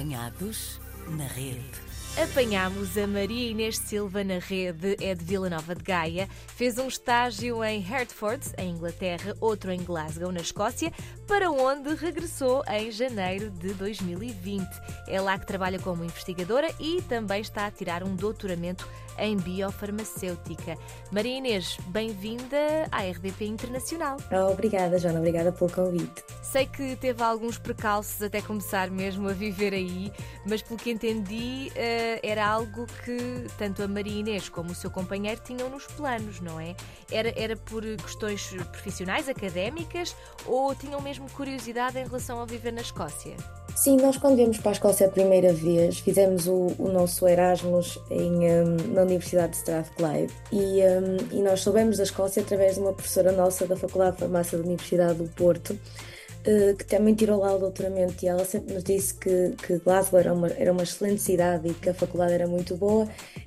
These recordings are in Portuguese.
Apanhados na rede. Apanhámos a Maria Inês Silva na rede, é de Vila Nova de Gaia. Fez um estágio em Hertford, em Inglaterra, outro em Glasgow, na Escócia, para onde regressou em janeiro de 2020. É lá que trabalha como investigadora e também está a tirar um doutoramento em biofarmacêutica. Maria Inês, bem-vinda à RDP Internacional. Obrigada, Joana, obrigada pelo convite. Sei que teve alguns precalços até começar mesmo a viver aí, mas pelo que entendi, era algo que tanto a Maria Inês como o seu companheiro tinham nos planos, não é? Era, era por questões profissionais, académicas, ou tinham mesmo curiosidade em relação a viver na Escócia? Sim, nós quando viemos para a Escócia a primeira vez, fizemos o, o nosso Erasmus em, um, na Universidade de Strathclyde e, um, e nós soubemos da Escócia através de uma professora nossa da Faculdade de Farmácia da Universidade do Porto, que também tirou lá o doutoramento e ela sempre nos disse que, que Glasgow era uma, era uma excelente cidade e que a faculdade era muito boa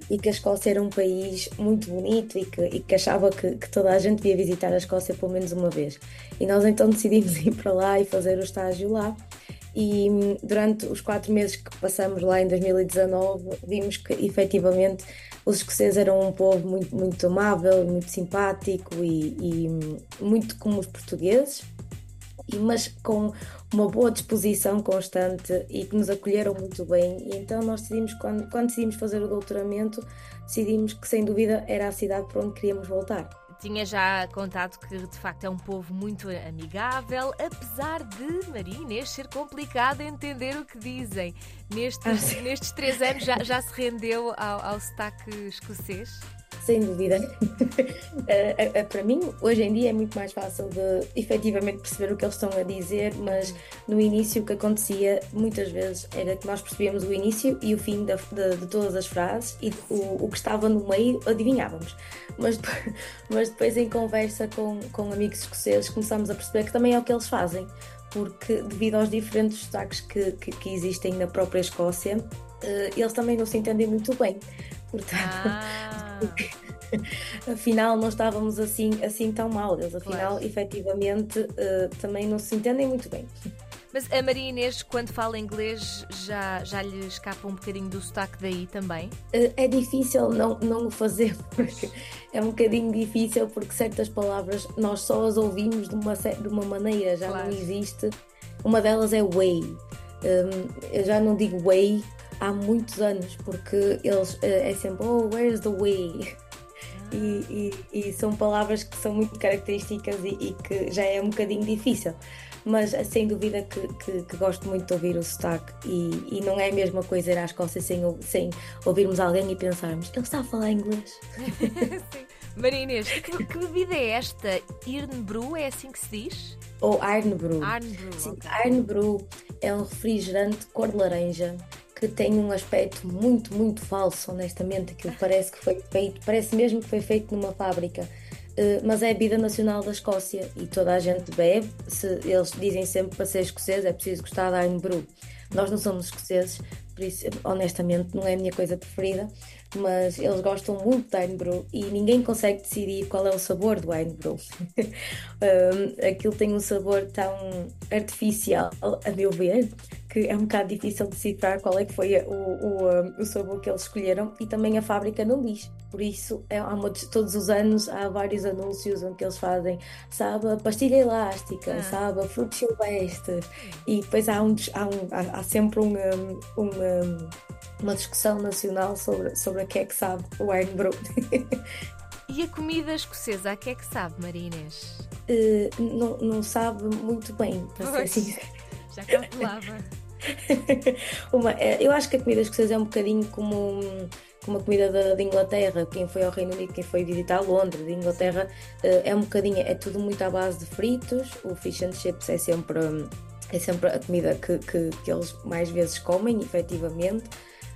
e que a Escócia era um país muito bonito e que, e que achava que, que toda a gente devia visitar a Escócia pelo menos uma vez. E nós então decidimos ir para lá e fazer o estágio lá e hum, durante os quatro meses que passamos lá em 2019 vimos que efetivamente os escoceses eram um povo muito, muito amável, muito simpático e, e hum, muito como os portugueses, mas com uma boa disposição constante e que nos acolheram muito bem. E então nós decidimos, quando, quando decidimos fazer o doutoramento, decidimos que sem dúvida era a cidade para onde queríamos voltar. Tinha já contado que de facto é um povo muito amigável, apesar de Maria Inês ser complicado entender o que dizem. Nestes, nestes três anos já, já se rendeu ao, ao sotaque escocês? sem dúvida. Eh, eh, para mim, hoje em dia é muito mais fácil de efetivamente perceber o que eles estão a dizer, mas no início o que acontecia muitas vezes era que nós percebíamos o início e o fim de, de, de todas as frases e o, o, que estava no meio adivinhávamos. Mas, mas depois, em conversa com, com amigos escoceses, começámos a perceber que também é o que eles fazem porque devido aos diferentes sotaques que, que, que, existem na própria Escócia, eles também não se entendem muito bem. Portanto, ah. afinal não estávamos assim, assim tão mal. Eles afinal, claro. efetivamente, uh, também não se entendem muito bem. Mas a Maria Inês, quando fala inglês, já, já lhe escapa um bocadinho do sotaque daí também? Uh, é difícil não, não o fazer, porque é um bocadinho difícil, porque certas palavras nós só as ouvimos de uma, de uma maneira, já claro. não existe. Uma delas é way. Um, eu já não digo way há muitos anos, porque eles eh, é sempre, oh, where's the way? E, e, e, são palavras que são muito características e, e, que já é um bocadinho difícil. Mas eh, sem dúvida que, que, que gosto muito de ouvir o sotaque e, não é a mesma coisa ir à Escócia sem, sem ouvirmos alguém e pensarmos, ele está a falar inglês. Sim. Maria Inês, que, que, bebida é esta? Irnbrew, é assim que se diz? Ou Arnbrew. Arnbrew, Sim, okay. Arnbrew é um refrigerante cor de laranja que tem um aspecto muito, muito falso, honestamente. Aquilo parece que foi feito, parece mesmo que foi feito numa fábrica. Uh, mas é a bebida nacional da Escócia e toda a gente bebe. Se, eles dizem sempre para ser escocês é preciso gostar da Irn Nós não somos escoceses, por isso, honestamente, não é a minha coisa preferida, mas eles gostam muito de Irn e ninguém consegue decidir qual é o sabor do Irn um, aquilo tem um sabor tão artificial, a meu ver, que é um bocado difícil decifrar qual é que foi o, o, o sabor que eles escolheram e também a fábrica não diz. Por isso, é, uma, todos os anos há vários anúncios onde eles fazem, sabe, a pastilha elástica, ah. sabe, a fruto silvestre, e depois há, um, há, um, há, há sempre um, um, uma discussão nacional sobre, sobre a que é que sabe o Iron E a comida escocesa, a que é que sabe, Maria Inês? Uh, não, não sabe muito bem, para ser sincera. Já calculava. uma, é, eu acho que a comida escocesa é um bocadinho como, como a comida da, Inglaterra. Quem foi ao Reino Unido, quem foi visitar Londres, de Inglaterra, eh, é um bocadinho, é tudo muito à base de fritos. O fish and chips é sempre, é sempre a comida que, que, que eles mais vezes comem, efetivamente.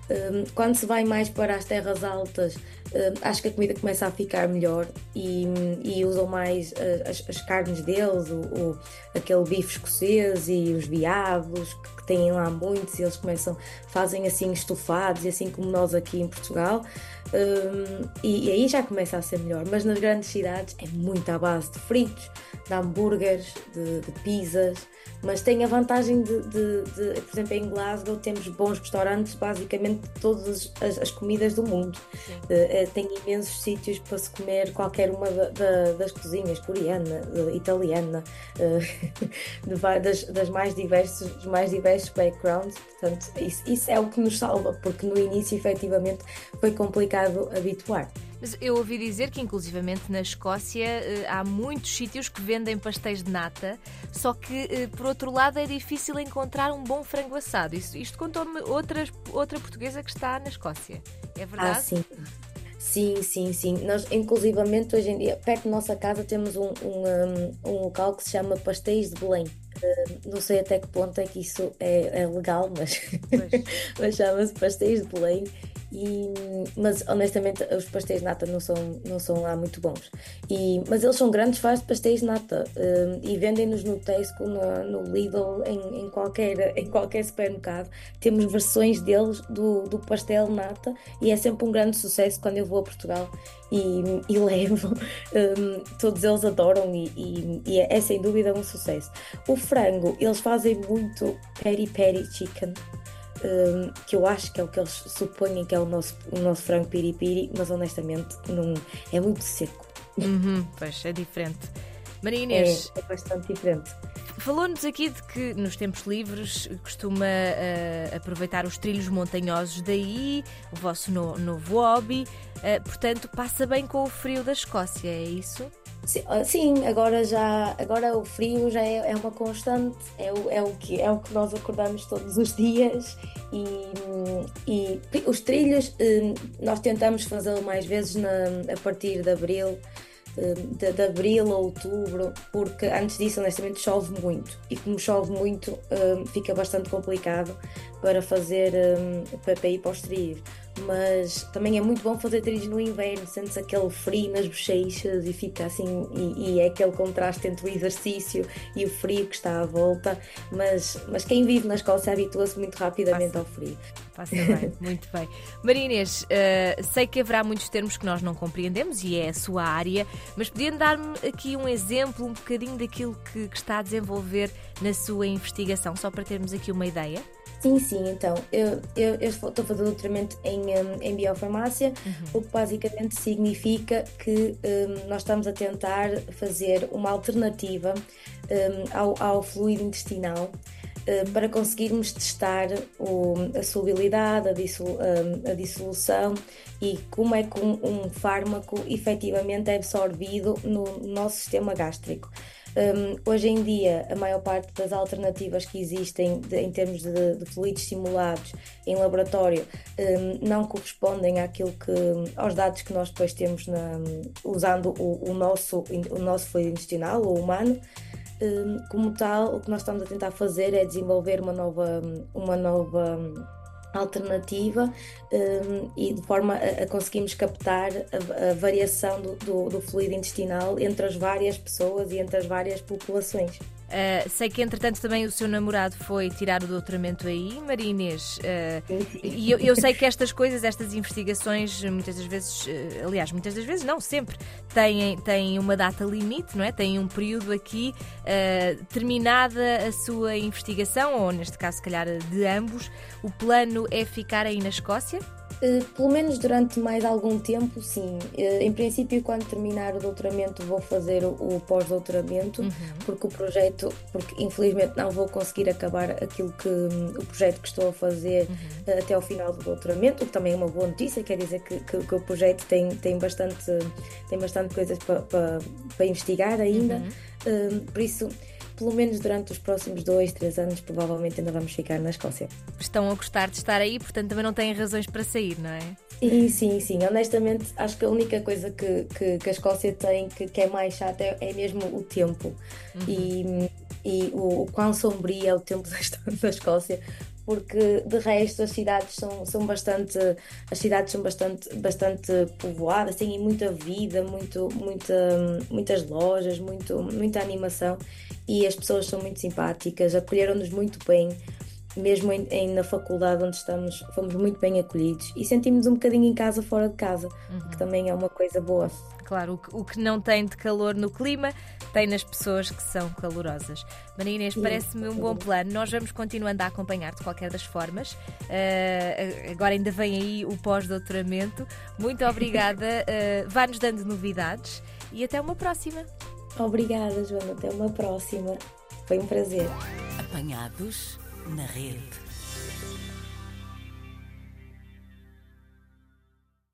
Hum, quando se vai mais para as terras altas, hum, acho que a comida começa a ficar melhor e, e usam mais eh, as, as, carnes deles, o, o, aquele bife escocês e os viados que, têm lá muitos, e eles começam, fazem assim estofados, e assim como nós aqui em Portugal, um, e, e, aí já começa a ser melhor. Mas nas grandes cidades é muito à base de fritos, de hambúrgueres, de, de pizzas, mas tem a vantagem de, de, de, por exemplo, em Glasgow temos bons restaurantes, basicamente todas as, as comidas do mundo. Uh, tem imensos sítios para se comer qualquer uma da, da, das cozinhas, coreana, italiana, uh, das, das, mais diversos, dos mais diversos backgrounds. Portanto, isso, isso é o que nos salva, porque no início, efetivamente, foi complicado habituar. Mas eu ouvi dizer que, inclusivamente na Escócia, eh, há muitos sítios que vendem pastéis de nata, só que, eh, por outro lado, é difícil encontrar um bom frango assado. Isto, isto contou-me outra, outra portuguesa que está na Escócia. É verdade? Ah, sim. Sim, sim, sim. Nós, inclusivamente, hoje em dia, perto da nossa casa, temos um, um, um local que se chama Pastéis de Belém. Uh, não sei até que ponto é que isso é, é legal, mas, mas chama-se Pastéis de Belém e, mas honestamente os pastéis de nata não são, não são lá muito bons. E, mas eles são grandes fãs de pastéis de nata uh, e vendem-nos no Tesco, no, no Lidl, em, em, qualquer, em qualquer supermercado. Temos versões deles do, do pastel nata e é sempre um grande sucesso quando eu vou a Portugal e, e levo. Um, todos eles adoram e, e, e é, é sem dúvida um sucesso. O frango, eles fazem muito peri peri chicken um, que eu acho que é o que eles supõem que é o nosso, o nosso frango piripiri, mas honestamente não, é muito seco. Uhum, pois é diferente. Maria Inês. É, é bastante diferente. Falou-nos aqui de que nos tempos livres costuma uh, aproveitar os trilhos montanhosos, daí o vosso no, novo hobby, uh, portanto, passa bem com o frio da Escócia, é isso? Ah, sim, agora já agora o frio já é, é uma constante, é o, é, o que, é o que nós acordamos todos os dias e, e os trilhos hum, nós tentamos fazê-lo mais vezes na, a partir de abril, hum, de, de, abril a outubro, porque antes disso honestamente chove muito. E como chove muito hum, fica bastante complicado para fazer para, para ir para os trilhos mas também é muito bom fazer trilhos no inverno, sentes aquele frio nas bochechas e fica assim, e, e, é aquele contraste entre o exercício e o frio que está à volta, mas, mas quem vive na Escócia habitua-se muito rapidamente Passa. ao frio. Passa bem, muito bem. Maria Inês, uh, sei que haverá muitos termos que nós não compreendemos e é a sua área, mas podia dar-me aqui um exemplo, um bocadinho daquilo que, que está a desenvolver na sua investigação, só para termos aqui uma ideia? Sim, sim, então, eu, eu, eu estou a fazer doutoramento em, um, em biofarmácia, uhum. o que basicamente significa que um, nós estamos a tentar fazer uma alternativa um, ao, ao fluido intestinal hum, para conseguirmos testar o, a solubilidade, a, dissolu, hum, a, dissolução e como é que um, um fármaco efetivamente é absorvido no nosso sistema gástrico. Um, hoje em dia, a maior parte das alternativas que existem de, em termos de, de, fluidos simulados em laboratório um, não correspondem àquilo que, aos dados que nós depois temos na, usando o, o, nosso, o nosso fluido intestinal, o humano. Um, como tal, o que nós estamos a tentar fazer é desenvolver uma nova, uma nova alternativa um, e de forma a, a conseguirmos captar a, a variação do, do, do, fluido intestinal entre as várias pessoas e entre as várias populações. Uh, sei que entretanto também o seu namorado foi tirar o doutoramento aí, Maria Inês. Uh, e eu, eu, sei que estas coisas, estas investigações, muitas das vezes, uh, aliás, muitas das vezes não, sempre, têm, têm uma data limite, não é? Têm um período aqui terminada a sua investigação, ou neste caso, se calhar, de ambos. O plano é ficar aí na Escócia? Uh, pelo menos durante mais algum tempo, sim. Uh, em princípio, quando terminar o doutoramento, vou fazer o, pós-doutoramento, uhum. porque o projeto, porque infelizmente não vou conseguir acabar aquilo que o projeto que estou a fazer uhum. uh, até ao final do doutoramento, o que também é uma boa notícia, quer dizer que, que, que o projeto tem, tem, bastante, tem bastante coisas para pa, pa investigar ainda. Uhum. por isso pelo menos durante os próximos dois, três anos, provavelmente ainda vamos ficar na Escócia. Estão a gostar de estar aí, portanto também não têm razões para sair, não é? Sim, sim, sim. Honestamente, acho que a única coisa que, que, que a Escócia tem que, que é mais chata é, é mesmo o tempo uhum. e, e o, o quão sombrio é o tempo da, da Escócia, porque de resto as cidades são, são bastante as cidades são bastante, bastante povoadas, têm muita vida, muito, muita, muitas lojas, muito, muita animação e as pessoas são muito simpáticas, acolheram-nos muito bem, mesmo em, em, na faculdade onde estamos, fomos muito bem acolhidos e sentimos um bocadinho em casa fora de casa, uhum. que também é uma coisa boa. Claro, o que, o que não tem de calor no clima tem nas pessoas que são calorosas. Maria Inês, parece-me um bom plano. Nós vamos continuando a acompanhar de qualquer das formas. Uh, agora ainda vem aí o pós-doutoramento. Muito obrigada. Uh, Vá-nos dando novidades e até uma próxima. Obrigada, Joana. Até uma próxima. Foi um prazer. Apanhados na rede.